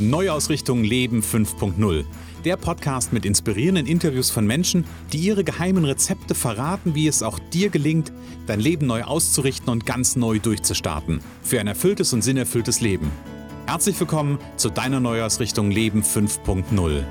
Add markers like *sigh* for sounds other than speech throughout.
Neuausrichtung Leben 5.0. Der Podcast mit inspirierenden Interviews von Menschen, die ihre geheimen Rezepte verraten, wie es auch dir gelingt, dein Leben neu auszurichten und ganz neu durchzustarten. Für ein erfülltes und sinnerfülltes Leben. Herzlich willkommen zu deiner Neuausrichtung Leben 5.0.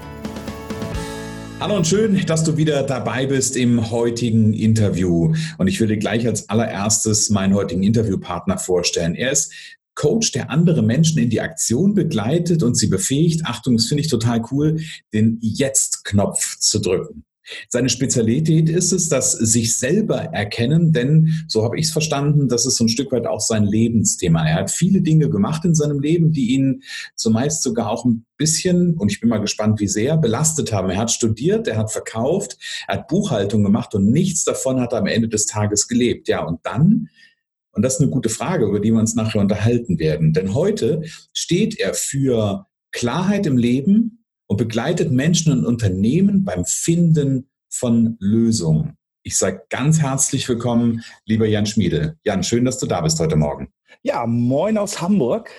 Hallo und schön, dass du wieder dabei bist im heutigen Interview. Und ich würde gleich als allererstes meinen heutigen Interviewpartner vorstellen. Er ist Coach, der andere Menschen in die Aktion begleitet und sie befähigt, Achtung, das finde ich total cool, den Jetzt-Knopf zu drücken. Seine Spezialität ist es, dass sich selber erkennen, denn so habe ich es verstanden, das ist so ein Stück weit auch sein Lebensthema. Er hat viele Dinge gemacht in seinem Leben, die ihn zumeist sogar auch ein bisschen, und ich bin mal gespannt, wie sehr, belastet haben. Er hat studiert, er hat verkauft, er hat Buchhaltung gemacht und nichts davon hat er am Ende des Tages gelebt. Ja, und dann und das ist eine gute Frage, über die wir uns nachher unterhalten werden. Denn heute steht er für Klarheit im Leben und begleitet Menschen und Unternehmen beim Finden von Lösungen. Ich sage ganz herzlich willkommen, lieber Jan Schmiede. Jan, schön, dass du da bist heute Morgen. Ja, moin aus Hamburg.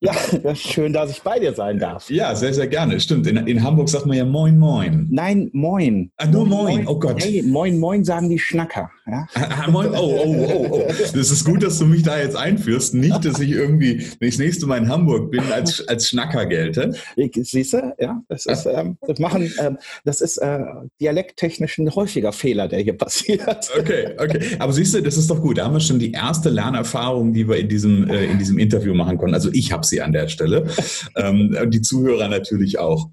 Ja, schön, dass ich bei dir sein darf. Ja, sehr, sehr gerne. Stimmt, in, in Hamburg sagt man ja Moin, Moin. Nein, Moin. Ah, nur Moin, moin. oh Gott. Hey, Moin, Moin sagen die Schnacker. Ja? *laughs* Oh, oh, oh, oh. Das ist gut, dass du mich da jetzt einführst. Nicht, dass ich irgendwie, wenn ich das nächste Mal in Hamburg bin, als, als Schnacker gelte. Siehst du, ja, das ist, ähm, das machen, ähm, das ist äh, dialekttechnisch ein häufiger Fehler, der hier passiert. Okay, okay. Aber siehst du, das ist doch gut. Da haben wir schon die erste Lernerfahrung, die wir in diesem, äh, in diesem Interview machen konnten. Also ich habe sie an der Stelle. *laughs* ähm, die Zuhörer natürlich auch.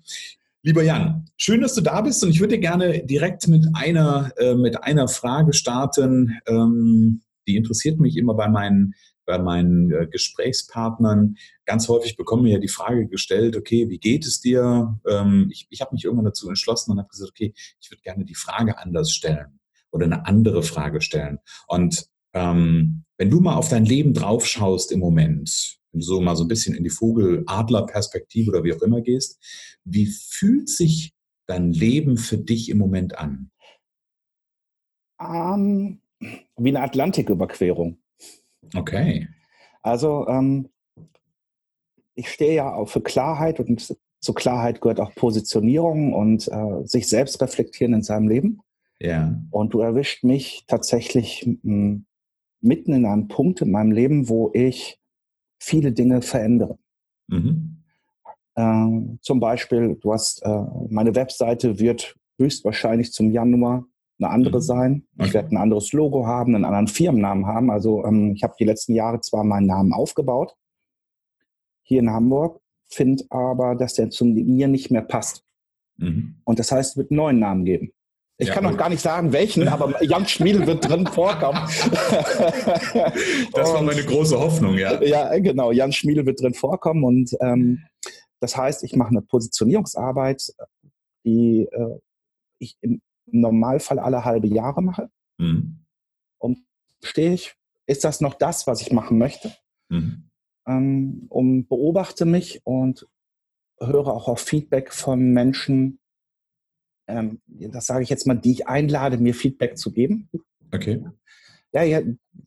Lieber Jan, schön, dass du da bist und ich würde gerne direkt mit einer, äh, mit einer Frage starten. Ähm, die interessiert mich immer bei meinen, bei meinen äh, Gesprächspartnern. Ganz häufig bekommen wir ja die Frage gestellt, okay, wie geht es dir? Ähm, ich ich habe mich irgendwann dazu entschlossen und habe gesagt, okay, ich würde gerne die Frage anders stellen oder eine andere Frage stellen. Und ähm, wenn du mal auf dein Leben draufschaust im Moment, so mal so ein bisschen in die Vogel-Adler-Perspektive oder wie auch immer gehst, wie fühlt sich dein Leben für dich im Moment an? Um, ähm, wie eine Atlantiküberquerung. Okay. Also ähm, ich stehe ja auch für Klarheit und zur Klarheit gehört auch Positionierung und äh, sich selbst reflektieren in seinem Leben. Ja. Und du erwischt mich tatsächlich mitten in einem Punkt in meinem Leben, wo ich viele Dinge verändere. Mhm. Ähm, zum Beispiel, du hast, äh, meine Webseite wird höchstwahrscheinlich zum Januar eine andere mhm. sein. Okay. Ich werde ein anderes Logo haben, einen anderen Firmennamen haben. Also ähm, ich habe die letzten Jahre zwar meinen Namen aufgebaut, hier in Hamburg, finde aber, dass der zu mir nicht mehr passt. Mhm. Und das heißt, es wird einen neuen Namen geben. Ich ja, kann noch gar nicht sagen, welchen, aber Jan Schmiedel wird drin vorkommen. *laughs* das war meine große Hoffnung, ja. Ja, genau. Jan Schmiedel wird drin vorkommen und ähm, das heißt, ich mache eine Positionierungsarbeit, die äh, ich im Normalfall alle halbe Jahre mache. Mhm. Und stehe ich, ist das noch das, was ich machen möchte? Mhm. Ähm, und beobachte mich und höre auch auf Feedback von Menschen, ähm, das sage ich jetzt mal, die ich einlade, mir Feedback zu geben. Okay. Ja, ja,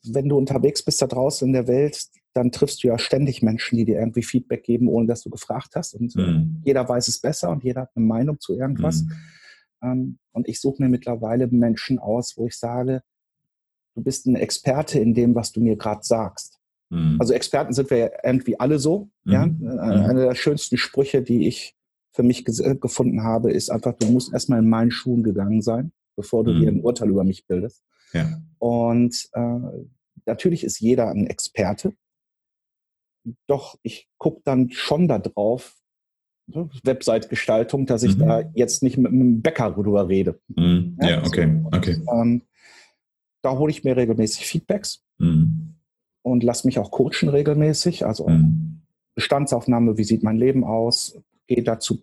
wenn du unterwegs bist da draußen in der Welt, dann triffst du ja ständig Menschen, die dir irgendwie Feedback geben, ohne dass du gefragt hast. Und mhm. jeder weiß es besser und jeder hat eine Meinung zu irgendwas. Mhm. Ähm, und ich suche mir mittlerweile Menschen aus, wo ich sage, du bist ein Experte in dem, was du mir gerade sagst. Mhm. Also Experten sind wir ja irgendwie alle so. Ja? Mhm. Äh, einer der schönsten Sprüche, die ich für mich äh, gefunden habe, ist einfach, du musst erstmal in meinen Schuhen gegangen sein, bevor du mhm. dir ein Urteil über mich bildest. Ja. Und äh, natürlich ist jeder ein Experte. Doch ich gucke dann schon da drauf, ne, Website-Gestaltung, dass ich mhm. da jetzt nicht mit einem Bäcker drüber rede. Mhm. Ja, ja, okay. Und, okay. Ähm, da hole ich mir regelmäßig Feedbacks mhm. und lasse mich auch coachen regelmäßig. Also mhm. Bestandsaufnahme, wie sieht mein Leben aus? Geht da zu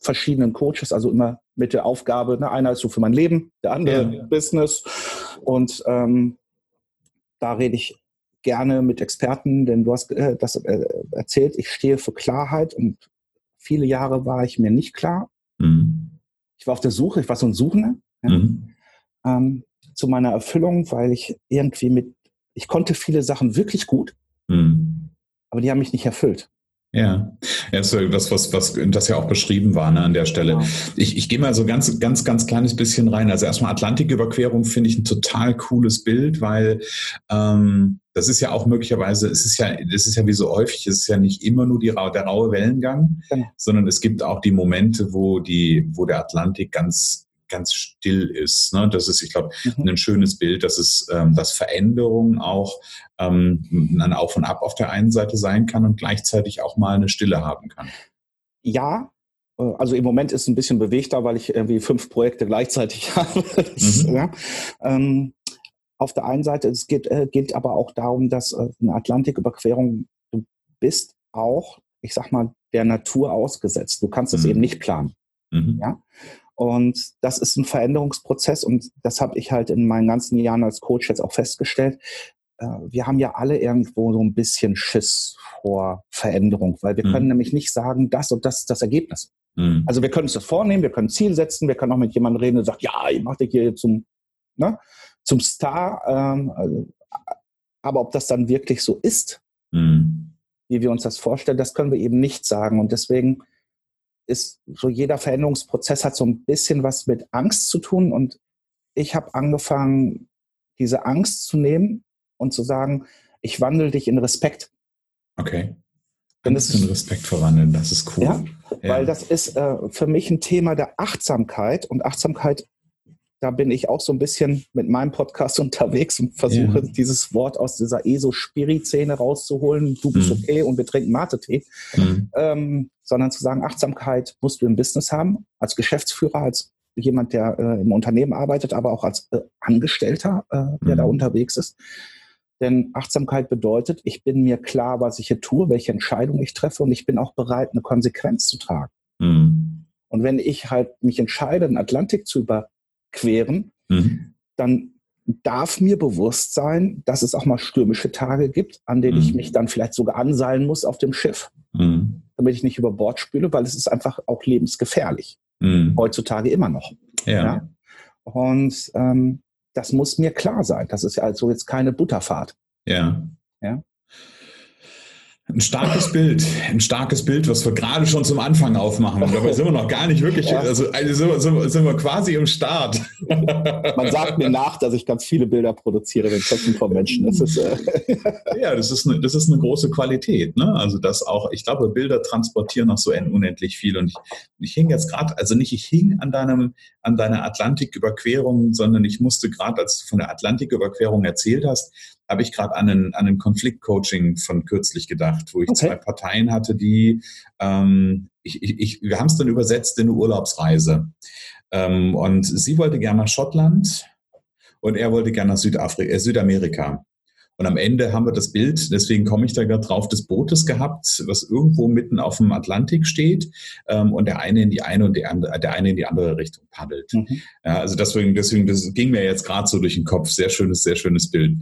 verschiedenen Coaches, also immer mit der Aufgabe, ne, einer ist so für mein Leben, der andere ja. Business. Und ähm, da rede ich gerne mit Experten, denn du hast äh, das äh, erzählt, ich stehe für Klarheit und viele Jahre war ich mir nicht klar. Mhm. Ich war auf der Suche, ich war so ein Suchender ja, mhm. ähm, zu meiner Erfüllung, weil ich irgendwie mit, ich konnte viele Sachen wirklich gut, mhm. aber die haben mich nicht erfüllt. Ja, ja das das, was, was das ja auch beschrieben war ne, an der Stelle. Genau. Ich, ich gehe mal so ganz, ganz, ganz kleines bisschen rein. Also erstmal Atlantiküberquerung finde ich ein total cooles Bild, weil ähm, das ist ja auch möglicherweise, es ist ja, das ist ja wie so häufig, es ist ja nicht immer nur die, der raue Wellengang, genau. sondern es gibt auch die Momente, wo die, wo der Atlantik ganz ganz still ist. Ne? Das ist, ich glaube, mhm. ein schönes Bild, dass es, ähm, dass Veränderung auch ähm, ein Auf und Ab auf der einen Seite sein kann und gleichzeitig auch mal eine Stille haben kann. Ja, äh, also im Moment ist es ein bisschen bewegter, weil ich irgendwie fünf Projekte gleichzeitig *laughs* habe. Mhm. ja. ähm, auf der einen Seite, es geht, äh, geht aber auch darum, dass äh, eine Atlantiküberquerung, du bist auch, ich sag mal, der Natur ausgesetzt. Du kannst es mhm. eben nicht planen. Mhm. Ja? Und das ist ein Veränderungsprozess und das habe ich halt in meinen ganzen Jahren als Coach jetzt auch festgestellt. Äh, wir haben ja alle irgendwo so ein bisschen Schiss vor Veränderung, weil wir mhm. können nämlich nicht sagen, das und das ist das Ergebnis. Mhm. Also wir können uns das vornehmen, wir können ein Ziel setzen, wir können auch mit jemandem reden, der sagt, ja, ich mache dich hier zum, ne, zum Star. Ähm, also, aber ob das dann wirklich so ist, mhm. wie wir uns das vorstellen, das können wir eben nicht sagen. Und deswegen ist so jeder Veränderungsprozess hat so ein bisschen was mit Angst zu tun und ich habe angefangen, diese Angst zu nehmen und zu sagen, ich wandle dich in Respekt. Okay. Angst in Respekt verwandeln, das ist cool. Ja, ja. weil das ist äh, für mich ein Thema der Achtsamkeit und Achtsamkeit da bin ich auch so ein bisschen mit meinem Podcast *laughs* unterwegs und versuche ja. dieses Wort aus dieser ESO-Spiri-Szene rauszuholen. Du bist mhm. okay und wir trinken Mate-Tee. Mhm. Ähm, sondern zu sagen, Achtsamkeit musst du im Business haben, als Geschäftsführer, als jemand, der äh, im Unternehmen arbeitet, aber auch als äh, Angestellter, äh, der mhm. da unterwegs ist. Denn Achtsamkeit bedeutet, ich bin mir klar, was ich hier tue, welche Entscheidung ich treffe und ich bin auch bereit, eine Konsequenz zu tragen. Mhm. Und wenn ich halt mich entscheide, den Atlantik zu über queren, mhm. dann darf mir bewusst sein, dass es auch mal stürmische Tage gibt, an denen mhm. ich mich dann vielleicht sogar anseilen muss auf dem Schiff, mhm. damit ich nicht über Bord spüle, weil es ist einfach auch lebensgefährlich. Mhm. Heutzutage immer noch. Ja. ja? Und ähm, das muss mir klar sein. Das ist ja also jetzt keine Butterfahrt. Ja. Ja. Ein starkes Bild, ein starkes Bild, was wir gerade schon zum Anfang aufmachen. *laughs* Dabei sind wir noch gar nicht wirklich, ja. also, also sind, wir, sind, wir, sind, wir, quasi im Start. *laughs* Man sagt mir nach, dass ich ganz viele Bilder produziere in den Köpfen von Menschen. Das ist, äh *laughs* ja, das ist, eine, das ist eine große Qualität. Ne? Also das auch, ich glaube, Bilder transportieren noch so unendlich viel. Und ich, ich hing jetzt gerade, also nicht ich hing an deinem, an deiner Atlantiküberquerung, sondern ich musste gerade, als du von der Atlantiküberquerung erzählt hast, habe ich gerade an einen, an einen Konfliktcoaching von kürzlich gedacht, wo ich okay. zwei Parteien hatte, die, ähm, ich, ich, wir haben es dann übersetzt in eine Urlaubsreise. Ähm, und sie wollte gerne nach Schottland und er wollte gerne nach Südafrika, äh, Südamerika. Und am Ende haben wir das Bild, deswegen komme ich da gerade drauf, des Bootes gehabt, was irgendwo mitten auf dem Atlantik steht ähm, und der eine in die eine und der andere, der eine in die andere Richtung paddelt. Mhm. Ja, also deswegen, deswegen, das ging mir jetzt gerade so durch den Kopf. Sehr schönes, sehr schönes Bild.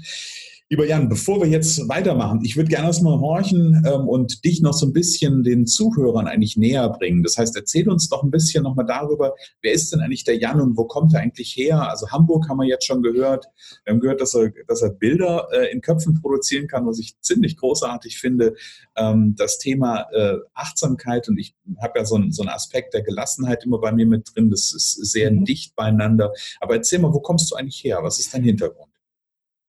Lieber Jan, bevor wir jetzt weitermachen, ich würde gerne erstmal horchen ähm, und dich noch so ein bisschen den Zuhörern eigentlich näher bringen. Das heißt, erzähl uns doch ein bisschen nochmal darüber, wer ist denn eigentlich der Jan und wo kommt er eigentlich her? Also Hamburg haben wir jetzt schon gehört. Wir haben gehört, dass er, dass er Bilder äh, in Köpfen produzieren kann, was ich ziemlich großartig finde. Ähm, das Thema äh, Achtsamkeit und ich habe ja so, ein, so einen Aspekt der Gelassenheit immer bei mir mit drin. Das ist sehr mhm. dicht beieinander. Aber erzähl mal, wo kommst du eigentlich her? Was ist dein Hintergrund?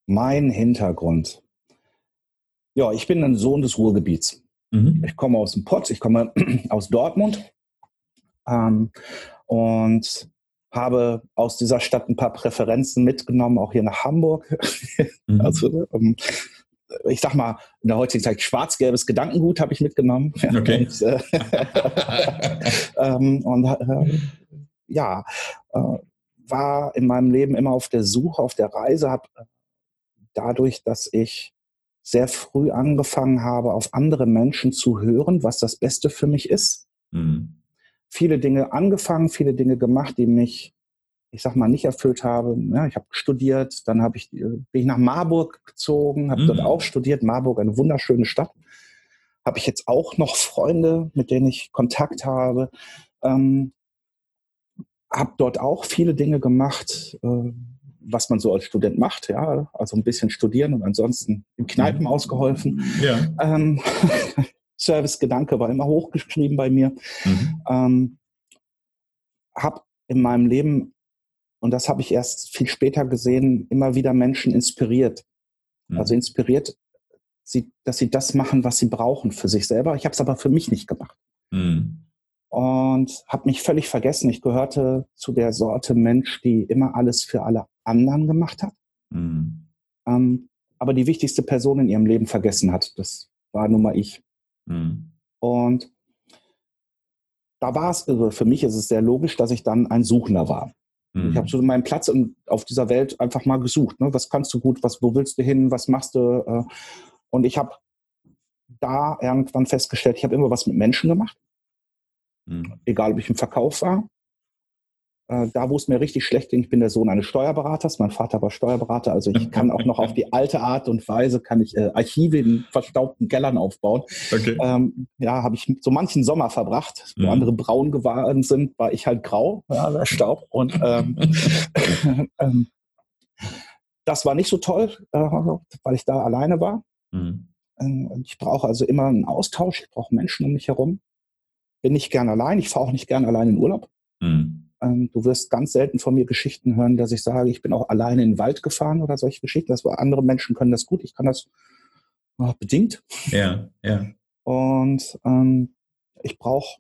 Mein Hintergrund. Ja, ich bin ein Sohn des Ruhrgebiets. Mhm. Ich komme aus dem Pott, ich komme *clears throat* aus Dortmund ähm, und habe aus dieser Stadt ein paar Präferenzen mitgenommen, auch hier nach Hamburg. *laughs* Mhm. Also, ähm, ich sag mal, in der heutigen Zeit schwarz-gelbes Gedankengut habe ich mitgenommen. *laughs* Okay. und, äh, *laughs* ähm, und äh, ja, äh, war in meinem Leben immer auf der Suche, auf der Reise, habe dadurch, dass ich sehr früh angefangen habe, auf andere Menschen zu hören, was das Beste für mich ist. Mhm. Viele Dinge angefangen, viele Dinge gemacht, die mich, ich sag mal, nicht erfüllt haben. Ja, ich habe studiert, dann habe ich, äh, bin ich nach Marburg gezogen, habe mhm. dort auch studiert. Marburg, eine wunderschöne Stadt. Habe ich jetzt auch noch Freunde, mit denen ich Kontakt habe. Ähm, habe dort auch viele Dinge gemacht. Äh, was man so als Student macht, ja, also ein bisschen studieren und ansonsten in Kneipen mhm. ausgeholfen. Ja. Ähm, *laughs* Service-Gedanke war immer hochgeschrieben bei mir. Mhm. Ähm, habe in meinem Leben, und das habe ich erst viel später gesehen, immer wieder Menschen inspiriert. Mhm. Also inspiriert, sie, dass sie das machen, was sie brauchen für sich selber. Ich habe es aber für mich nicht gemacht. Mhm. Und habe mich völlig vergessen. Ich gehörte zu der Sorte Mensch, die immer alles für alle anderen gemacht hat. Mhm. Ähm, aber die wichtigste Person in ihrem Leben vergessen hat. Das war nun mal ich. Mhm. Und da war es, also für mich ist es sehr logisch, dass ich dann ein Suchender war. Mhm. Ich habe so meinen Platz in, auf dieser Welt einfach mal gesucht. Ne? Was kannst du gut, was, wo willst du hin, was machst du? Äh? Und ich habe da irgendwann festgestellt, ich habe immer was mit Menschen gemacht. Mhm. Egal, ob ich im Verkauf war äh, da, wo es mir richtig schlecht ging, ich bin der Sohn eines Steuerberaters, mein Vater war Steuerberater, also ich kann auch noch auf die alte Art und Weise, kann ich äh, Archive in verstaubten Kellern aufbauen. Okay. Ähm, ja, habe ich so manchen Sommer verbracht, wo mhm. andere braun geworden sind, war ich halt grau, ja, der Staub. Und ähm, *laughs* ähm, das war nicht so toll, äh, weil ich da alleine war. Mhm. Ähm, ich brauche also immer einen Austausch, ich brauche Menschen um mich herum. Bin nicht gern allein, ich fahre auch nicht gern allein in Urlaub. Mhm. Ähm, du wirst ganz selten von mir Geschichten hören, dass ich sage, ich bin auch alleine in den Wald gefahren oder solche Geschichten. Das war, andere Menschen können das gut, ich kann das oh, bedingt. Ja, ja. Und ähm, ich brauche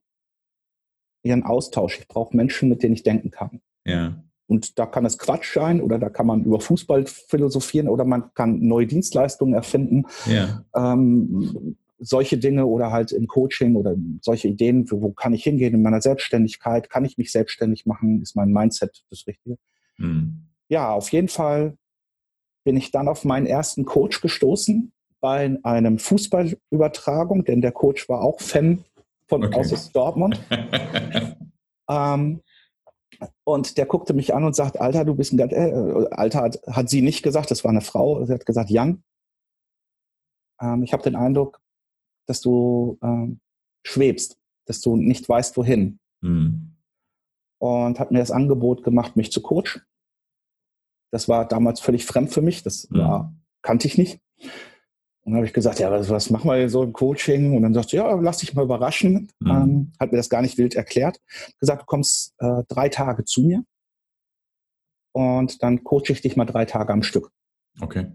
ihren Austausch. Ich brauche Menschen, mit denen ich denken kann. Ja. Und da kann es Quatsch sein oder da kann man über Fußball philosophieren oder man kann neue Dienstleistungen erfinden. Ja. Ähm, solche Dinge oder halt im Coaching oder solche Ideen, wo, kann ich hingehen in meiner Selbstständigkeit, kann ich mich selbstständig machen, ist mein Mindset das Richtige. Mhm. Ja, auf jeden Fall bin ich dann auf meinen ersten Coach gestoßen bei einem Fußballübertragung, denn der Coach war auch Fan von okay. aus Dortmund. *laughs* ähm, und der guckte mich an und sagt, Alter, du bist ein ganz, äh, Alter hat, hat sie nicht gesagt, das war eine Frau, sie hat gesagt, Jan, ähm, ich habe den Eindruck, dass du ähm, schwebst, dass du nicht weißt, wohin. Mhm. Und hat mir das Angebot gemacht, mich zu coachen. Das war damals völlig fremd für mich. Das mhm. war, kannte ich nicht. Und dann habe ich gesagt, ja, was, was machen wir hier so im Coaching? Und dann sagte ja, lass dich mal überraschen. Mhm. Ähm, hat mir das gar nicht wild erklärt. Gesagt, du kommst äh, drei Tage zu mir und dann coache ich dich mal drei Tage am Stück. Okay.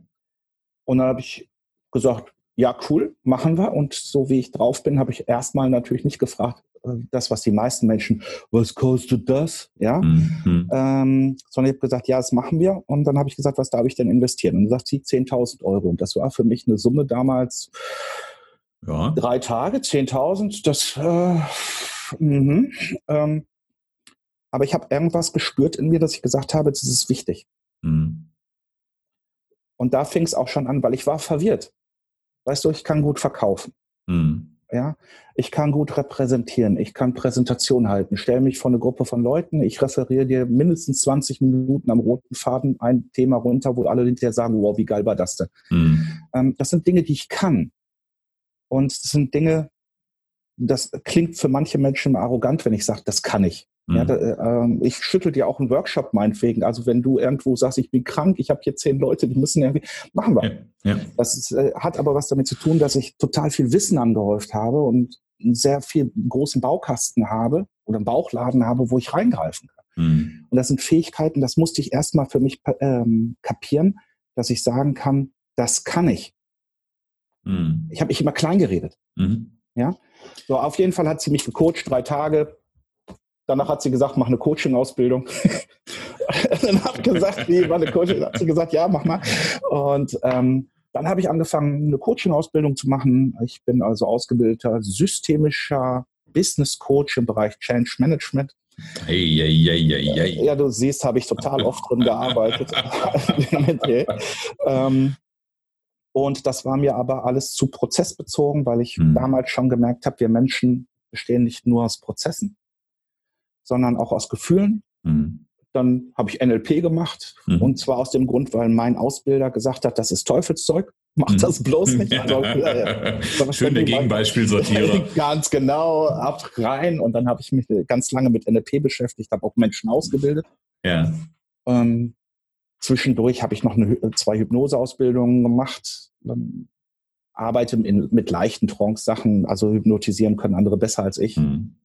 Und dann habe ich gesagt, ja, cool, machen wir. Und so wie ich drauf bin, habe ich erstmal natürlich nicht gefragt, äh, das, was die meisten Menschen, was kostet das? Ja, mhm. ähm, sondern ich habe gesagt, ja, das machen wir. Und dann habe ich gesagt, was darf ich denn investieren? Und dann sagt sie 10.000 Euro. Und das war für mich eine Summe damals, ja. drei Tage, 10.000, das, äh, mhm, ähm, aber ich habe irgendwas gespürt in mir, dass ich gesagt habe, das ist wichtig. Mhm. Und da fing es auch schon an, weil ich war verwirrt. Weißt du, ich kann gut verkaufen. Mhm. Ja, ich kann gut repräsentieren, ich kann Präsentation halten, stelle mich vor eine Gruppe von Leuten, ich referiere dir mindestens 20 Minuten am roten Faden ein Thema runter, wo alle hinterher sagen, wow, wie geil war das denn? Mhm. Ähm, das sind Dinge, die ich kann. Und das sind Dinge, das klingt für manche Menschen arrogant, wenn ich sage, das kann ich. Mhm. Ja, da, äh, ich schüttel dir auch einen Workshop meinetwegen. Also wenn du irgendwo sagst, ich bin krank, ich habe hier zehn Leute, die müssen irgendwie, machen wir. Ja, ja. Das ist, äh, hat aber was damit zu tun, dass ich total viel Wissen angehäuft habe und einen sehr viel großen Baukasten habe oder einen Bauchladen habe, wo ich reingreifen kann. Mhm. Und das sind Fähigkeiten, das musste ich erstmal für mich ähm, kapieren, dass ich sagen kann, das kann ich. Mhm. Ich habe mich immer klein geredet. Mhm. Ja, so auf jeden Fall hat sie mich gecoacht, drei Tage, Danach hat sie gesagt, mach eine Coaching-Ausbildung. dann habe ich gesagt, wie war eine Coaching? Hat sie gesagt, ja, mach mal. Und ähm, dann habe ich angefangen, eine Coaching-Ausbildung zu machen. Ich bin also ausgebildeter systemischer Business Coach im Bereich Change Management. Hey, hey, hey, hey, Ja, du siehst, habe ich total oft drin gearbeitet. *laughs* ähm, und das war mir aber alles zu prozessbezogen, weil ich hm. damals schon gemerkt habe, wir Menschen bestehen nicht nur aus Prozessen, sondern auch aus Gefühlen. Mhm. Dann habe ich NLP gemacht mhm. und zwar aus dem Grund, weil mein Ausbilder gesagt hat, das ist Teufelszeug. Mach das mhm. bloß nicht. Also, *laughs* äh, Schöne Gegenbeispielsortierer. *laughs* ganz genau, ab rein. Und dann habe ich mich ganz lange mit NLP beschäftigt, habe auch Menschen ausgebildet. Ja. Ähm, zwischendurch habe ich noch eine, zwei Hypnoseausbildungen gemacht. arbeite in, mit leichten Trance-Sachen, also hypnotisieren können andere besser als ich. Mhm.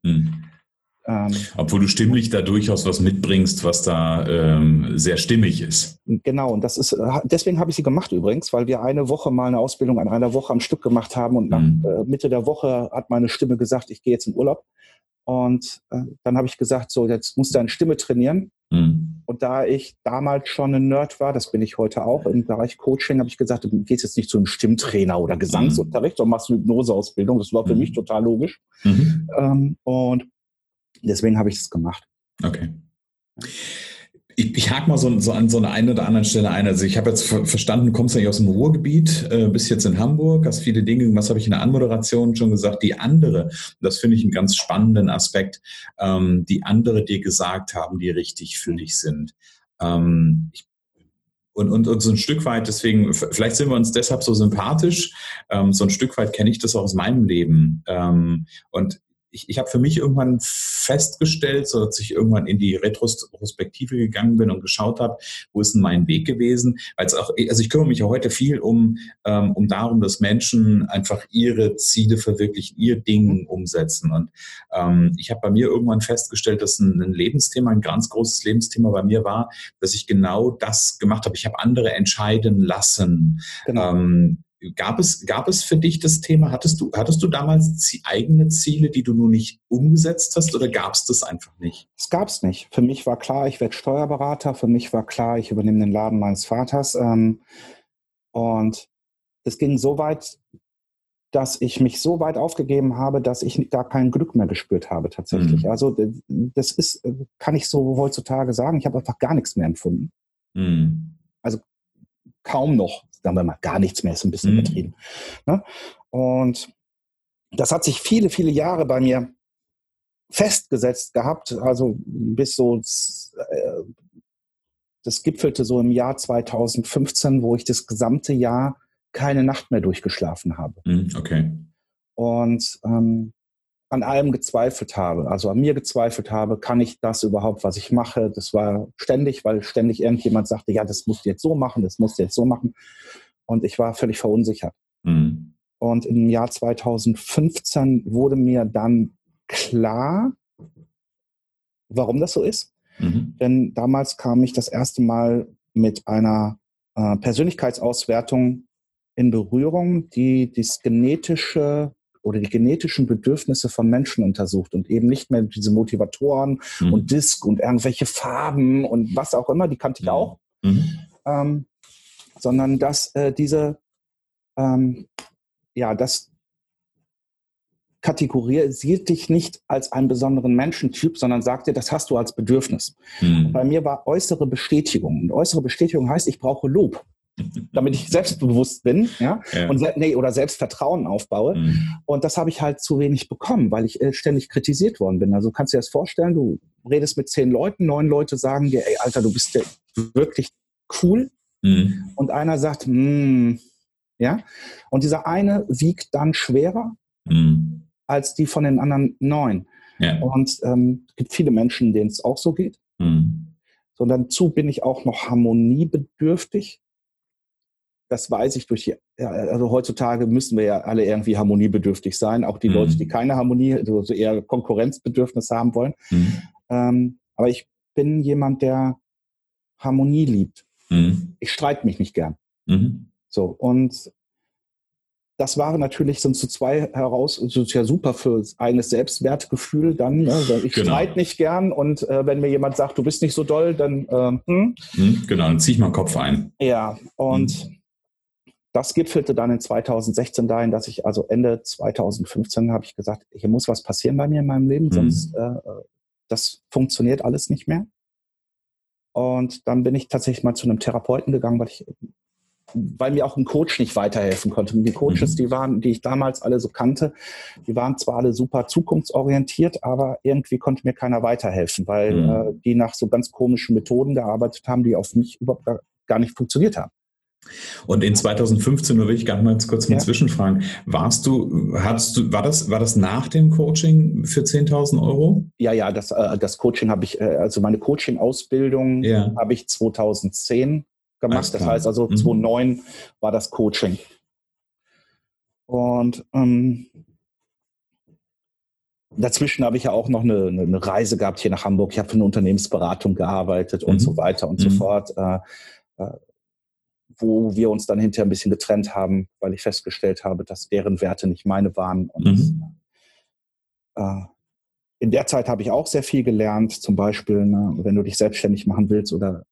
Ähm, Obwohl du stimmlich da durchaus was mitbringst, was da ähm, sehr stimmig ist. Genau, und das ist, äh, deswegen habe ich sie gemacht übrigens, weil wir eine Woche mal eine Ausbildung an einer Woche am Stück gemacht haben und nach mhm. äh, Mitte der Woche hat meine Stimme gesagt, ich gehe jetzt in Urlaub. Und äh, dann habe ich gesagt, so, jetzt musst du deine Stimme trainieren. Mhm. Und da ich damals schon ein Nerd war, das bin ich heute auch, im Bereich Coaching, habe ich gesagt, du gehst jetzt nicht zu einem Stimmtrainer oder Gesangsunterricht, mhm. sondern machst eine Hypnoseausbildung. Das war für mhm. mich total logisch. Mhm. Ähm, und Deswegen habe ich es gemacht. Okay. Ich, ich hake mal so, so, an so einer einen oder anderen Stelle ein. Also ich habe jetzt verstanden, du kommst ja aus dem Ruhrgebiet, äh, bist jetzt in Hamburg, hast viele Dinge, was habe ich in der Anmoderation schon gesagt, die andere, das finde ich einen ganz spannenden Aspekt, ähm, die andere dir gesagt haben, die richtig für dich sind. Ähm, ich und, und, und so ein Stück weit, deswegen, vielleicht sind wir uns deshalb so sympathisch, ähm, so ein Stück weit kenne ich das auch aus meinem Leben. Ähm, und ich, ich habe für mich irgendwann festgestellt, so dass ich irgendwann in die Retrospektive gegangen bin und geschaut habe, wo ist denn mein Weg gewesen? Weil es auch, also ich kümmere mich ja heute viel um, ähm, um darum, dass Menschen einfach ihre Ziele verwirklichen, ihr Ding umsetzen. Und ähm, ich habe bei mir irgendwann festgestellt, dass ein, ein Lebensthema, ein ganz großes Lebensthema bei mir war, dass ich genau das gemacht habe. Ich habe andere entscheiden lassen. Genau. Ähm, Gab es, gab es für dich das Thema, hattest du, hattest du damals eigene Ziele, die du nur nicht umgesetzt hast oder gab es das einfach nicht? Es gab es nicht. Für mich war klar, ich werde Steuerberater. Für mich war klar, ich übernehme den Laden meines Vaters. Ähm, und es ging so weit, dass ich mich so weit aufgegeben habe, dass ich gar kein Glück mehr gespürt habe tatsächlich. Mhm. Also das ist, kann ich so heutzutage sagen, ich habe einfach gar nichts mehr empfunden. Mhm. Also kaum noch sagen wir mal, gar nichts mehr, ist ein bisschen mhm. übertrieben. Ne? Und das hat sich viele, viele Jahre bei mir festgesetzt gehabt, also bis so, äh, das gipfelte so im Jahr 2015, wo ich das gesamte Jahr keine Nacht mehr durchgeschlafen habe. Mhm, okay. Und ähm, an allem gezweifelt habe, also an mir gezweifelt habe, kann ich das überhaupt, was ich mache? Das war ständig, weil ständig irgendjemand sagte, ja, das musst du jetzt so machen, das musst du jetzt so machen. Und ich war völlig verunsichert. Mhm. Und im Jahr 2015 wurde mir dann klar, warum das so ist. Mhm. Denn damals kam ich das erste Mal mit einer äh, Persönlichkeitsauswertung in Berührung, die das genetische oder die genetischen Bedürfnisse von Menschen untersucht und eben nicht mehr diese Motivatoren mhm. und Disk und irgendwelche Farben und was auch immer, die kannte ich mhm. auch, mhm. ähm, sondern dass äh, diese, ähm, ja, das kategorisiert dich nicht als einen besonderen Menschentyp, sondern sagt dir, das hast du als Bedürfnis. Mhm. Bei mir war äußere Bestätigung. Und äußere Bestätigung heißt, ich brauche Lob damit ich selbstbewusst bin ja, ja. Und, nee, oder Selbstvertrauen aufbaue. Mhm. Und das habe ich halt zu wenig bekommen, weil ich äh, ständig kritisiert worden bin. Also kannst du dir das vorstellen, du redest mit zehn Leuten, neun Leute sagen dir, ey, Alter, du bist ja wirklich cool. Mhm. Und einer sagt, hm, ja. Und dieser eine wiegt dann schwerer mhm. als die von den anderen neun. Ja. Und ähm, es gibt viele Menschen, denen es auch so geht. Mhm. So, dazu bin ich auch noch harmoniebedürftig das weiß ich durch die, also heutzutage müssen wir ja alle irgendwie harmoniebedürftig sein, auch die mhm. Leute, die keine Harmonie, also eher Konkurrenzbedürfnis haben wollen. Mhm. Ähm, aber ich bin jemand, der Harmonie liebt. Mhm. Ich streite mich nicht gern. Mhm. So, und das waren natürlich sind zu zwei heraus, das ist ja super für eigenes Selbstwertgefühl dann. Ne? Ich genau. streite nicht gern und äh, wenn mir jemand sagt, du bist nicht so doll, dann äh, hm? Mhm, genau, dann zieh ich mal Kopf ein. Ja, und mhm. Das gipfelte dann in 2016 dahin, dass ich also Ende 2015 habe ich gesagt, hier muss was passieren bei mir in meinem Leben, mhm. sonst äh, das funktioniert alles nicht mehr. Und dann bin ich tatsächlich mal zu einem Therapeuten gegangen, weil ich weil mir auch ein Coach nicht weiterhelfen konnte. Die Coaches, mhm. die waren, die ich damals alle so kannte, die waren zwar alle super zukunftsorientiert, aber irgendwie konnte mir keiner weiterhelfen, weil mhm. äh, die nach so ganz komischen Methoden gearbeitet haben, die auf mich überhaupt gar nicht funktioniert haben. Und in 2015, nur will ich ganz kurz mal ja. zwischenfragen, warst du, hattest du, war das, war das nach dem Coaching für 10.000 Euro? Ja, ja, das, äh, das Coaching habe ich, äh, also meine Coaching-Ausbildung ja. habe ich 2010 gemacht. Das heißt also, mhm. 2009 war das Coaching. Und ähm, dazwischen habe ich ja auch noch eine, eine, Reise gehabt hier nach Hamburg. Ich habe für eine Unternehmensberatung gearbeitet und mhm. so weiter und mhm. so fort, äh, äh, wo wir uns dann hinterher ein bisschen getrennt haben, weil ich festgestellt habe, dass deren Werte nicht meine waren. Und mhm. äh, in der Zeit habe ich auch sehr viel gelernt, zum Beispiel, ne, wenn du dich selbstständig machen willst oder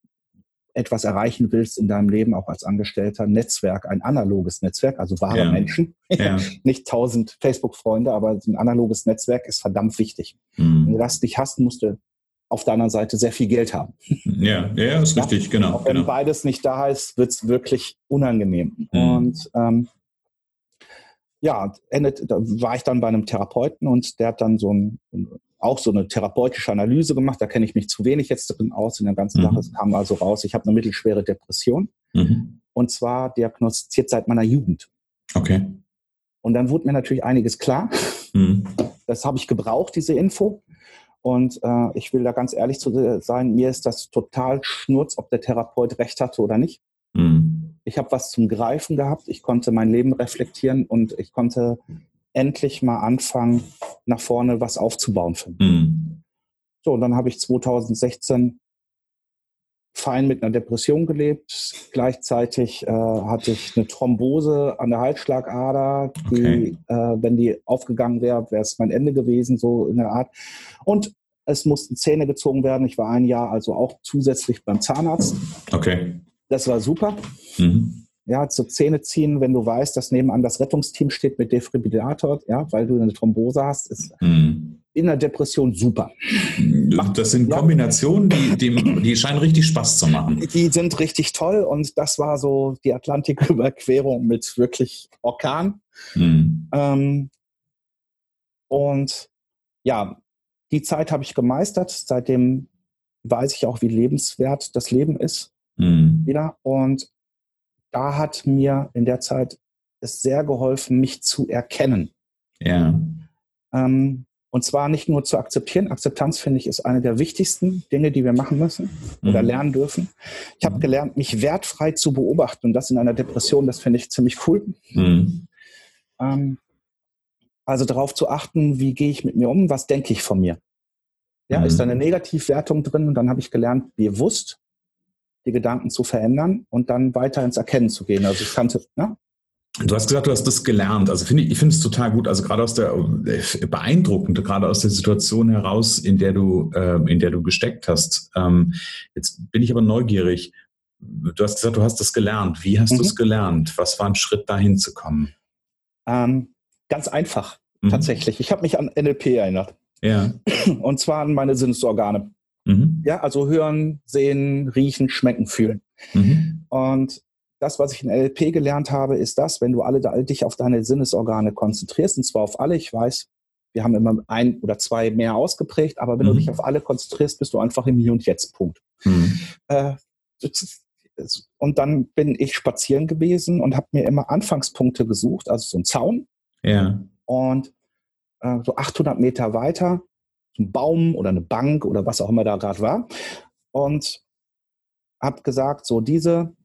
etwas erreichen willst in deinem Leben, auch als Angestellter, Netzwerk, ein analoges Netzwerk, also wahre ja. Menschen, *laughs* ja. nicht tausend Facebook-Freunde, aber ein analoges Netzwerk ist verdammt wichtig. Mhm. Wenn du das nicht hast, musst du auf der anderen Seite sehr viel Geld haben. Ja, ja, ist ja? richtig, genau. Auch wenn genau. beides nicht da ist, wird es wirklich unangenehm. Mhm. Und ähm, ja, endet, da war ich dann bei einem Therapeuten und der hat dann so ein, auch so eine therapeutische Analyse gemacht. Da kenne ich mich zu wenig jetzt drin aus in der ganzen mhm. Sache. Es kam also raus, ich habe eine mittelschwere Depression. Mhm. Und zwar diagnostiziert seit meiner Jugend. Okay. Und dann wurde mir natürlich einiges klar. Mhm. Das habe ich gebraucht, diese Info. Und äh, ich will da ganz ehrlich zu sein, mir ist das total schnurz, ob der Therapeut recht hatte oder nicht. Mhm. Ich habe was zum Greifen gehabt, ich konnte mein Leben reflektieren und ich konnte endlich mal anfangen, nach vorne was aufzubauen für mich. Mhm. So, und dann habe ich 2016 fein mit einer Depression gelebt. Gleichzeitig äh, hatte ich eine Thrombose an der Halsschlagader, die, okay. äh, wenn die aufgegangen wäre, wäre es mein Ende gewesen, so in der Art. Und es mussten Zähne gezogen werden. Ich war ein Jahr also auch zusätzlich beim Zahnarzt. Okay. Das war super. Mhm ja, zu Zähne ziehen, wenn du weißt, dass nebenan das Rettungsteam steht mit Defibrillator, ja, weil du eine Thrombose hast, ist mhm. in der Depression super. Das sind Kombinationen, die, die, die scheinen richtig Spaß zu machen. Die sind richtig toll und das war so die Atlantiküberquerung mit wirklich Orkan. Mhm. Ähm, und ja, die Zeit habe ich gemeistert. Seitdem weiß ich auch, wie lebenswert das Leben ist. Mhm. Wieder. Und da hat mir in der Zeit es sehr geholfen, mich zu erkennen. Ja. Ähm, und zwar nicht nur zu akzeptieren. Akzeptanz, finde ich, ist eine der wichtigsten Dinge, die wir machen müssen oder mhm. lernen dürfen. Ich habe mhm. gelernt, mich wertfrei zu beobachten. Und das in einer Depression, das finde ich ziemlich cool. Mhm. Ähm, also darauf zu achten, wie gehe ich mit mir um, was denke ich von mir. Ja, ist da eine mhm. Negativwertung drin? Und dann habe ich gelernt, bewusst die Gedanken zu verändern und dann weiter ins Erkennen zu gehen. Also ich kannte, ne? Du hast gesagt, du hast das gelernt. Also finde ich, ich finde es total gut. Also gerade aus der äh, beeindruckend, gerade aus der Situation heraus, in der du, äh, in der du gesteckt hast. Ähm, jetzt bin ich aber neugierig. Du hast gesagt, du hast das gelernt. Wie hast mhm. du es gelernt? Was war ein Schritt dahin zu kommen? Ähm, ganz einfach, mhm. tatsächlich. Ich habe mich an NLP erinnert. Ja. Und zwar an meine Sinnesorgane. Mhm. Ja, also hören, sehen, riechen, schmecken, fühlen. Mhm. Und das, was ich in LP gelernt habe, ist das, wenn du alle dich auf deine Sinnesorgane konzentrierst, und zwar auf alle, ich weiß, wir haben immer ein oder zwei mehr ausgeprägt, aber wenn mhm. du dich auf alle konzentrierst, bist du einfach im Hier und Jetzt. Punkt. Mhm. Äh, und dann bin ich spazieren gewesen und habe mir immer Anfangspunkte gesucht, also so ein Zaun. Ja. Und äh, so 800 Meter weiter ein Baum oder eine Bank oder was auch immer da gerade war. Und habe gesagt, so diese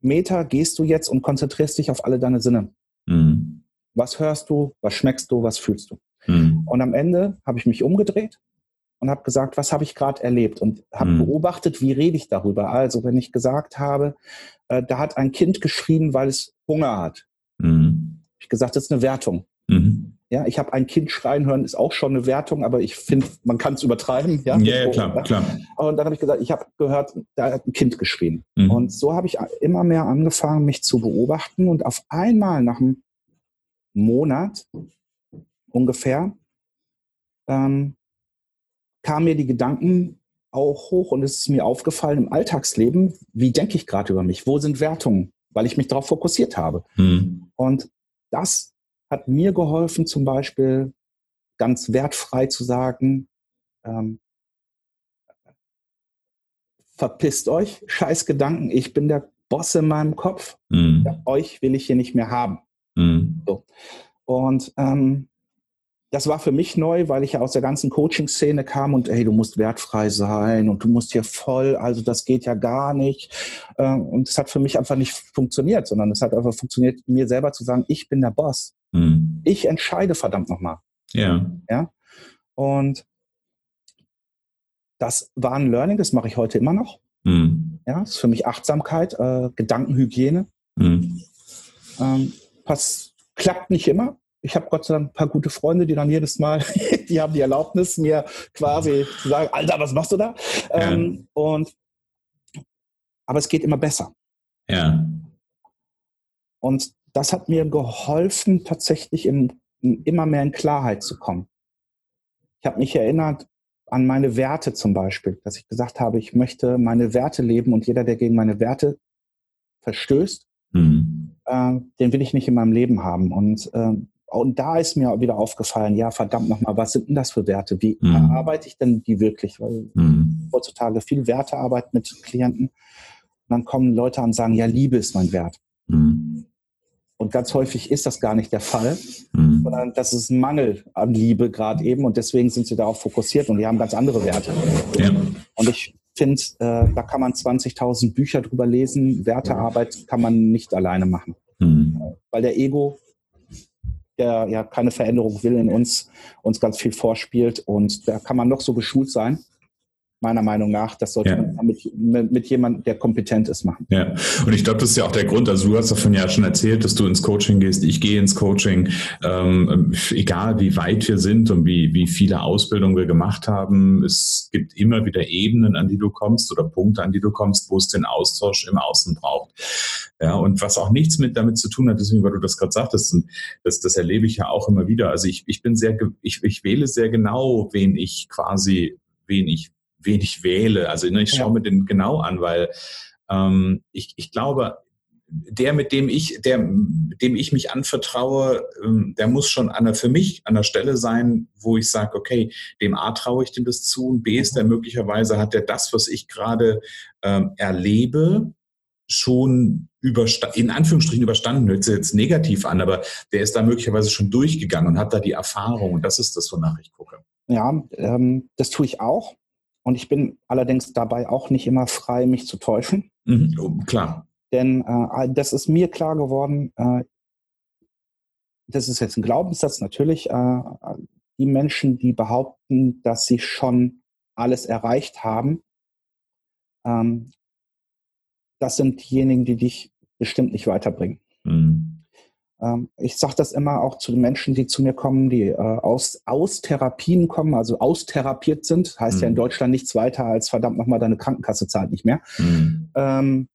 Meter gehst du jetzt und konzentrierst dich auf alle deine Sinne. Mhm. Was hörst du, was schmeckst du, was fühlst du? Mhm. Und am Ende habe ich mich umgedreht und habe gesagt, was habe ich gerade erlebt und habe mhm. beobachtet, wie rede ich darüber. Also wenn ich gesagt habe, äh, da hat ein Kind geschrien, weil es Hunger hat, mhm. habe ich gesagt, das ist eine Wertung. Mhm. Ja, ich habe ein Kind schreien hören, ist auch schon eine Wertung, aber ich finde, man kann es übertreiben. Ja, ja, ja klar, klar. Und dann habe ich gesagt, ich habe gehört, da hat ein Kind geschrien. Mhm. Und so habe ich immer mehr angefangen, mich zu beobachten. Und auf einmal nach einem Monat ungefähr ähm, kamen mir die Gedanken auch hoch und es ist mir aufgefallen im Alltagsleben, wie denke ich gerade über mich? Wo sind Wertungen? Weil ich mich darauf fokussiert habe. Mhm. Und das hat mir geholfen, zum Beispiel ganz wertfrei zu sagen, ähm, verpisst euch, scheiß Gedanken, ich bin der Boss in meinem Kopf, mhm. ja, euch will ich hier nicht mehr haben. Mhm. So. Und ähm, das war für mich neu, weil ich ja aus der ganzen Coaching-Szene kam und hey, du musst wertfrei sein und du musst hier voll, also das geht ja gar nicht. Ähm, und es hat für mich einfach nicht funktioniert, sondern es hat einfach funktioniert, mir selber zu sagen, ich bin der Boss. Mhm. Ich entscheide verdammt nochmal. Ja. Ja. Und das war ein Learning, das mache ich heute immer noch. Mhm. Ja, das ist für mich Achtsamkeit, äh, Gedankenhygiene. Mhm. Ähm, pass, klappt nicht immer, ich habe Gott sei Dank ein paar gute Freunde, die dann jedes Mal, *laughs* die haben die Erlaubnis, mir quasi zu sagen, Alter, was machst du da? Ja. Ähm, und aber es geht immer besser. Ja. Und das hat mir geholfen, tatsächlich in, in immer mehr in Klarheit zu kommen. Ich habe mich erinnert an meine Werte zum Beispiel, dass ich gesagt habe, ich möchte meine Werte leben und jeder, der gegen meine Werte verstößt, mhm. äh, den will ich nicht in meinem Leben haben. Und äh, und da ist mir wieder aufgefallen, ja, verdammt nochmal, was sind denn das für Werte? Wie mhm. erarbeite ich denn die wirklich? Weil mhm. heutzutage viel Wertearbeit mit Klienten. Und dann kommen Leute an und sagen, ja, Liebe ist mein Wert. Mhm. Und ganz häufig ist das gar nicht der Fall, mhm. sondern das ist ein Mangel an Liebe gerade eben. Und deswegen sind sie darauf fokussiert und die haben ganz andere Werte. Ja. Und ich finde, äh, da kann man 20.000 Bücher drüber lesen. Wertearbeit kann man nicht alleine machen. Mhm. Weil der Ego der ja keine Veränderung will in uns, uns ganz viel vorspielt. Und da kann man noch so geschult sein meiner Meinung nach. Das sollte ja. man mit, mit, jemandem, der kompetent ist, machen. Ja, und ich glaube, das ist ja auch der Grund. Also du hast davon ja schon erzählt, dass du ins Coaching gehst. Ich gehe ins Coaching. Ähm, egal wie weit wir sind und wie, wie viele Ausbildungen wir gemacht haben, es gibt immer wieder Ebenen, an die du kommst oder Punkte, an die du kommst, wo es den Austausch im Außen braucht. Ja, und was auch nichts mit damit zu tun hat, deswegen, weil du das gerade sagtest, und das, das erlebe ich ja auch immer wieder. Also ich, ich bin sehr, ich, ich wähle sehr genau, wen ich quasi, wen ich wen ich wähle. Also ne, ich schaue ja. mir den genau an, weil ähm, ich, ich glaube, der, mit dem ich, der, dem ich mich anvertraue, ähm, der muss schon an der, für mich an der Stelle sein, wo ich sage, okay, dem A traue ich dem das zu und B ist der mhm. möglicherweise, hat der das, was ich gerade ähm, erlebe, schon in Anführungsstrichen überstanden, hört sich jetzt negativ an, aber der ist da möglicherweise schon durchgegangen und hat da die Erfahrung und das ist das, wonach ich gucke. Ja, ähm, das tue ich auch. Und ich bin allerdings dabei auch nicht immer frei, mich zu täuschen. Mhm, oh, klar. Denn äh, das ist mir klar geworden, äh, das ist jetzt ein Glaubenssatz natürlich, äh, die Menschen, die behaupten, dass sie schon alles erreicht haben, ähm, das sind diejenigen, die dich bestimmt nicht weiterbringen. Mhm. Ähm, ich sage das immer auch zu den Menschen, die zu mir kommen, die äh, aus, aus Therapien kommen, also austherapiert sind. Heißt mhm. ja in mhm. Deutschland nichts weiter als verdammt nochmal, deine Krankenkasse zahlt nicht mehr. Mhm. Ähm,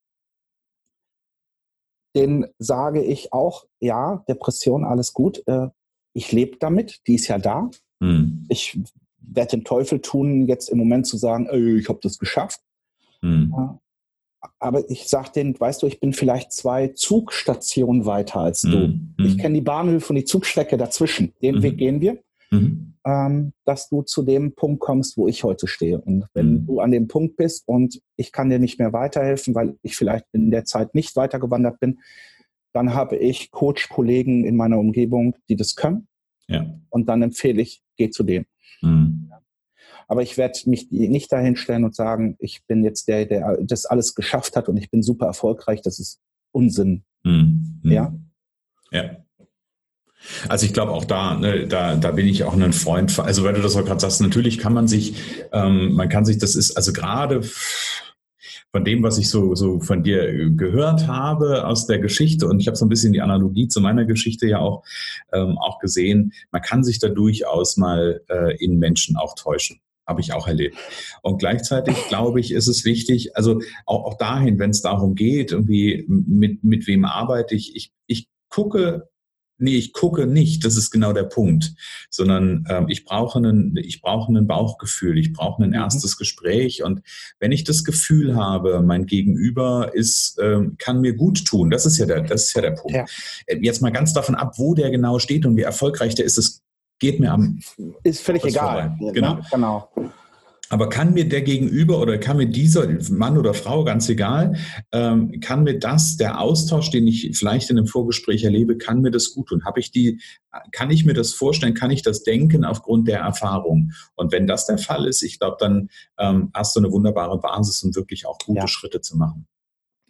den sage ich auch, ja, Depression, alles gut. Äh, ich lebe damit, die ist ja da. Mhm. Ich werde den Teufel tun, jetzt im Moment zu sagen, ich habe das geschafft. Äh, aber ich sag denen, weißt du, ich bin vielleicht zwei Zugstationen weiter als du. Mhm. Ich kenne die Bahnhöfe und die Zugstrecke dazwischen. Den mhm. Weg gehen wir, mhm. ähm, dass du zu dem Punkt kommst, wo ich heute stehe. Und wenn mhm. du an dem Punkt bist und ich kann dir nicht mehr weiterhelfen, weil ich vielleicht in der Zeit nicht weitergewandert bin, dann habe ich Coach-Kollegen in meiner Umgebung, die das können. Ja. Und dann empfehle ich, geh zu dem. Mhm. Aber ich werde mich nicht dahin stellen und sagen, ich bin jetzt der, der das alles geschafft hat und ich bin super erfolgreich. Das ist Unsinn. Mhm. Ja. Ja. Also ich glaube auch da, ne, da, da bin ich auch ein Freund. Also weil du das auch gerade sagst, natürlich kann man sich, ähm, man kann sich, das ist also gerade von dem, was ich so, so von dir gehört habe aus der Geschichte, und ich habe so ein bisschen die Analogie zu meiner Geschichte ja auch, ähm, auch gesehen, man kann sich da durchaus mal äh, in Menschen auch täuschen habe ich auch erlebt. Und gleichzeitig *laughs* glaube ich, ist es wichtig, also auch, auch dahin, wenn es darum geht, irgendwie mit, mit wem arbeite ich, ich, ich gucke, nee, ich gucke nicht, das ist genau der Punkt, sondern ähm, ich brauche einen, ich brauche ein Bauchgefühl, ich brauche ein mhm. erstes Gespräch und wenn ich das Gefühl habe, mein Gegenüber ist, ähm, kann mir gut tun, das ist ja der, das ist ja der Punkt. Ja. Äh, jetzt mal ganz davon ab, wo der genau steht und wie erfolgreich der ist, das geht mir am. Ist völlig egal. Vorbei. Genau. genau. Aber kann mir der Gegenüber oder kann mir dieser Mann oder Frau, ganz egal, ähm, kann mir das, der Austausch, den ich vielleicht in einem Vorgespräch erlebe, kann mir das gut tun? Habe ich die, kann ich mir das vorstellen? Kann ich das denken aufgrund der Erfahrung? Und wenn das der Fall ist, ich glaube, dann ähm, hast du eine wunderbare Basis, um wirklich auch gute ja. Schritte zu machen.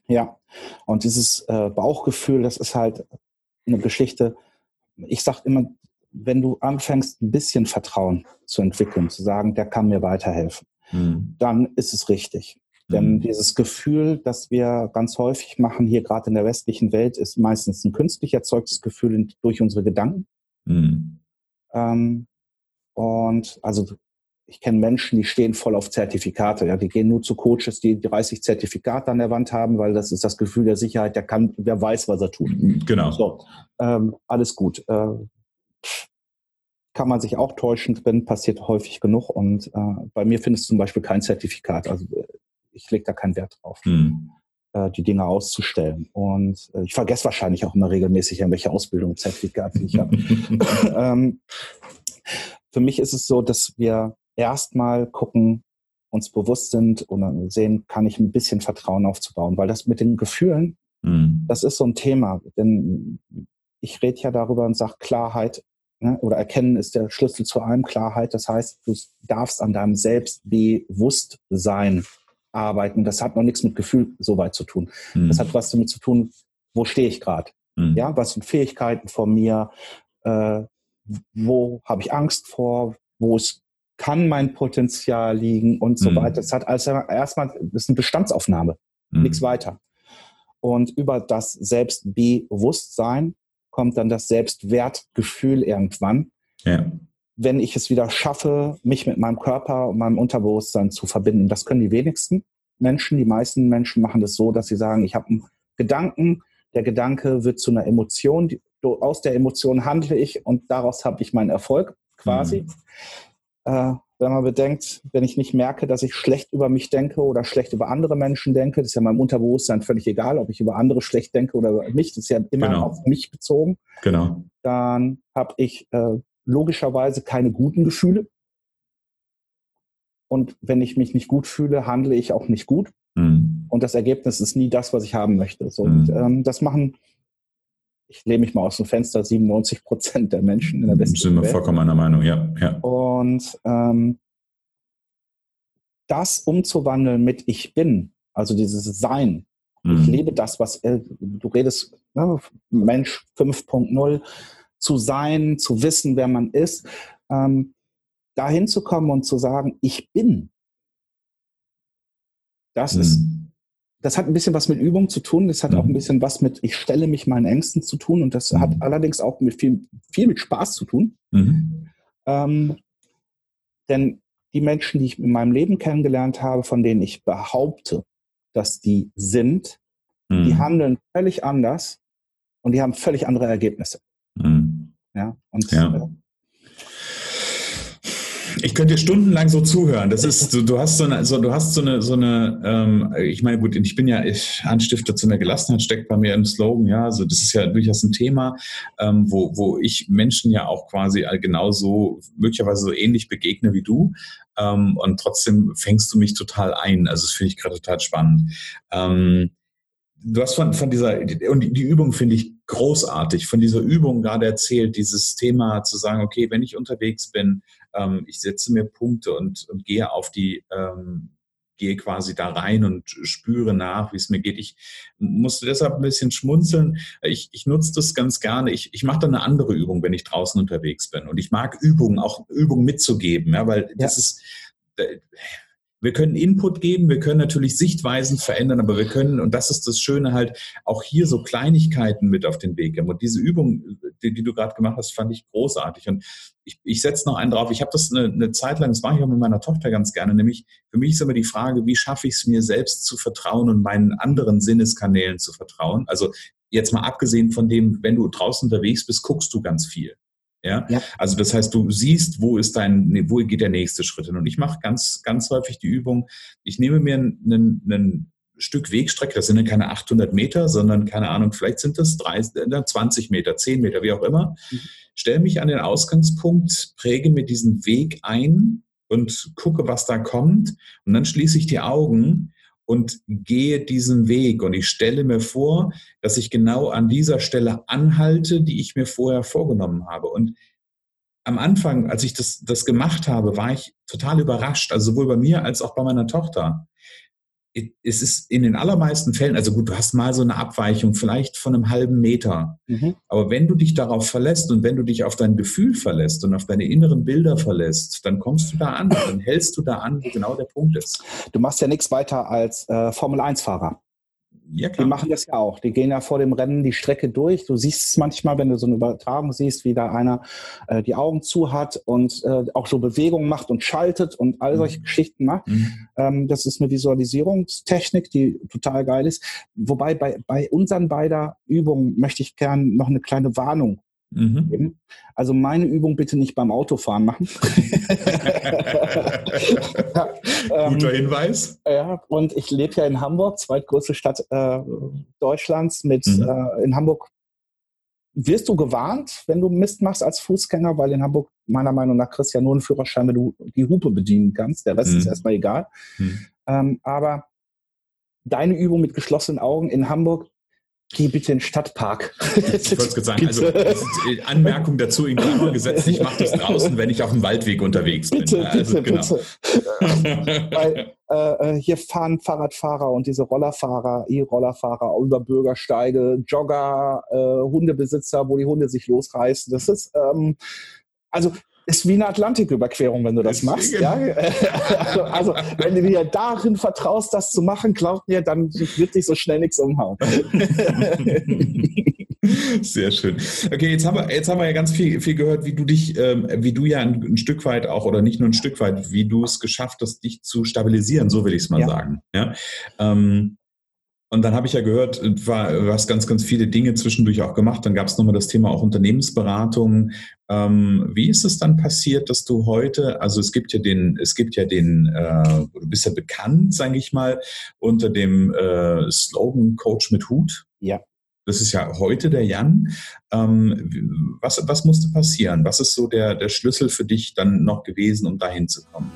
Ja, und dieses äh, Bauchgefühl, das ist halt eine Geschichte. Ich sage immer, wenn du anfängst, ein bisschen Vertrauen zu entwickeln, zu sagen, der kann mir weiterhelfen, mhm. dann ist es richtig. Mhm. Denn dieses Gefühl, das wir ganz häufig machen, hier gerade in der westlichen Welt, ist meistens ein künstlich erzeugtes Gefühl durch unsere Gedanken. Mhm. Ähm, und also ich kenne Menschen, die stehen voll auf Zertifikate. Ja, die gehen nur zu Coaches, die 30 Zertifikate an der Wand haben, weil das ist das Gefühl der Sicherheit. Der kann, wer weiß, was er tut. Genau. So, ähm, alles gut. Äh, kann man sich auch täuschen drin, passiert häufig genug. Und äh, bei mir findest du zum Beispiel kein Zertifikat. Also äh, ich lege da keinen Wert drauf, mhm. äh, die Dinge auszustellen. Und äh, ich vergesse wahrscheinlich auch immer regelmäßig, welche Ausbildung Zertifikate ich habe. *laughs* ähm, für mich ist es so, dass wir erstmal gucken, uns bewusst sind und sehen, kann ich ein bisschen Vertrauen aufzubauen, weil das mit den Gefühlen, mhm. das ist so ein Thema. Denn ich rede ja darüber und sage, Klarheit? Oder Erkennen ist der Schlüssel zu allem Klarheit. Das heißt, du darfst an deinem Selbstbewusstsein arbeiten. Das hat noch nichts mit Gefühl so weit zu tun. Mhm. Das hat was damit zu tun, wo stehe ich gerade? Mhm. Ja, was sind Fähigkeiten von mir? Äh, wo habe ich Angst vor? Wo es kann mein Potenzial liegen und so mhm. weiter. Das hat also erstmal, das ist eine Bestandsaufnahme, mhm. nichts weiter. Und über das Selbstbewusstsein kommt dann das Selbstwertgefühl irgendwann. Ja. Wenn ich es wieder schaffe, mich mit meinem Körper und meinem Unterbewusstsein zu verbinden. Das können die wenigsten Menschen. Die meisten Menschen machen das so, dass sie sagen, ich habe einen Gedanken, der Gedanke wird zu einer Emotion, aus der Emotion handle ich und daraus habe ich meinen Erfolg quasi. Mhm. Äh, wenn man bedenkt, wenn ich nicht merke, dass ich schlecht über mich denke oder schlecht über andere Menschen denke, das ist ja meinem Unterbewusstsein völlig egal, ob ich über andere schlecht denke oder über mich, das ist ja immer genau. auf mich bezogen. Genau. Dann habe ich äh, logischerweise keine guten Gefühle. Und wenn ich mich nicht gut fühle, handle ich auch nicht gut. Mhm. Und das Ergebnis ist nie das, was ich haben möchte. So, mhm. Und ähm, das machen ich lehne mich mal aus dem Fenster, 97 Prozent der Menschen in der Welt. Sind wir vollkommen einer Meinung, ja. ja. Und ähm, das umzuwandeln mit Ich bin, also dieses Sein. Mhm. Ich lebe das, was äh, du redest, ne, Mensch 5.0, zu sein, zu wissen, wer man ist, ähm, dahin zu kommen und zu sagen, ich bin. Das mhm. ist das hat ein bisschen was mit Übung zu tun. Das hat mhm. auch ein bisschen was mit, ich stelle mich meinen Ängsten zu tun. Und das mhm. hat allerdings auch mit viel, viel mit Spaß zu tun. Mhm. Ähm, denn die Menschen, die ich in meinem Leben kennengelernt habe, von denen ich behaupte, dass die sind, die mhm. handeln völlig anders und die haben völlig andere Ergebnisse. Mhm. Ja, und ja. Äh, ich könnte dir stundenlang so zuhören. Das ist, du, du hast so eine, so, du hast so eine, so eine, ähm, ich meine, gut, ich bin ja ich, Anstifter zu einer Gelassenheit, steckt bei mir im Slogan, ja. Also das ist ja durchaus ein Thema, ähm, wo, wo ich Menschen ja auch quasi genauso, möglicherweise so ähnlich begegne wie du. Ähm, und trotzdem fängst du mich total ein. Also das finde ich gerade total spannend. Ähm, du hast von, von dieser, und die Übung finde ich großartig, von dieser Übung gerade erzählt, dieses Thema zu sagen, okay, wenn ich unterwegs bin, ähm, ich setze mir Punkte und, und gehe auf die, ähm, gehe quasi da rein und spüre nach, wie es mir geht. Ich musste deshalb ein bisschen schmunzeln. Ich, ich nutze das ganz gerne. Ich, ich mache dann eine andere Übung, wenn ich draußen unterwegs bin. Und ich mag Übungen, auch Übungen mitzugeben, ja, weil ja. das ist, wir können Input geben, wir können natürlich Sichtweisen verändern, aber wir können, und das ist das Schöne halt, auch hier so Kleinigkeiten mit auf den Weg geben. Und diese Übung, die, die du gerade gemacht hast, fand ich großartig. Und ich, ich setze noch einen drauf. Ich habe das eine, eine Zeit lang, das mache ich auch mit meiner Tochter ganz gerne, nämlich für mich ist immer die Frage, wie schaffe ich es mir selbst zu vertrauen und meinen anderen Sinneskanälen zu vertrauen? Also jetzt mal abgesehen von dem, wenn du draußen unterwegs bist, guckst du ganz viel. Ja? ja? Also das heißt, du siehst, wo ist dein, wo geht der nächste Schritt hin. Und ich mache ganz, ganz häufig die Übung, ich nehme mir einen Stück Wegstrecke, das sind dann keine 800 Meter, sondern keine Ahnung, vielleicht sind das 30, 20 äh, Meter, 10 Meter, wie auch immer. Mhm. Stelle mich an den Ausgangspunkt, präge mir diesen Weg ein und gucke, was da kommt. Und dann schließe ich die Augen und gehe diesen Weg. Und ich stelle mir vor, dass ich genau an dieser Stelle anhalte, die ich mir vorher vorgenommen habe. Und am Anfang, als ich das, das gemacht habe, war ich total überrascht, also sowohl bei mir als auch bei meiner Tochter es ist in den allermeisten Fällen, also gut, du hast mal so eine Abweichung, vielleicht von einem halben Meter. Mhm. Aber wenn du dich darauf verlässt und wenn du dich auf dein Gefühl verlässt und auf deine inneren Bilder verlässt, dann kommst du da an, dann hältst du da an, wo genau der Punkt ist. Du machst ja nichts weiter als äh, Formel-1-Fahrer. Ja. Die machen das ja auch. Die gehen ja vor dem Rennen die Strecke durch. Du siehst es manchmal, wenn du so eine Übertragung siehst, wie da einer äh, die Augen zu hat und äh, auch so Bewegungen macht und schaltet und all solche mhm. Geschichten macht. Mhm. Ähm, das ist eine Visualisierungstechnik, die total geil ist. Wobei bei, bei unseren beider Übungen möchte ich gern noch eine kleine Warnung Mhm. Also meine Übung bitte nicht beim Autofahren machen. *laughs* Guter Hinweis. Ja, und ich lebe ja in Hamburg, zweitgrößte Stadt äh, Deutschlands. Mit mhm. äh, in Hamburg wirst du gewarnt, wenn du Mist machst als Fußgänger, weil in Hamburg meiner Meinung nach kriegst du ja nur einen Führerschein, wenn du die Hupe bedienen kannst. Der Rest mhm. ist erstmal egal. Mhm. Ähm, aber deine Übung mit geschlossenen Augen in Hamburg Geh bitte in den Stadtpark. Ich wollte es sagen, also Anmerkung dazu in Klammern gesetzt, ich mache das draußen, wenn ich auf dem Waldweg unterwegs bin. Bitte, also, bitte, genau. bitte. Weil äh, äh, hier fahren Fahrradfahrer und diese Rollerfahrer, E-Rollerfahrer über Bürgersteige, Jogger, äh, Hundebesitzer, wo die Hunde sich losreißen. Das ist ähm, also ist wie eine Atlantiküberquerung, wenn du das machst. Ja? *laughs* Also, also, wenn du dir darin vertraust, das zu machen, glaub mir, dann wird dich so schnell nichts umhauen. *laughs* Sehr schön. Okay, jetzt haben wir, jetzt haben wir ja ganz viel, viel gehört, wie du dich, ähm, wie du ja ein, ein, Stück weit auch, oder nicht nur ein Stück weit, wie du es geschafft hast, dich zu stabilisieren, so will ich es mal ja. sagen. Ja. Ähm, und dann habe ich ja gehört, war, du hast ganz, ganz viele Dinge zwischendurch auch gemacht. Dann gab es nochmal das Thema auch Unternehmensberatung. Ähm, wie ist es dann passiert, dass du heute, also es gibt ja den, es gibt ja den, äh, du bist ja bekannt, sage ich mal, unter dem äh, Slogan Coach mit Hut. Ja. Das ist ja heute der Jan. Ähm, was, was musste passieren? Was ist so der, der Schlüssel für dich dann noch gewesen, um dahin zu kommen?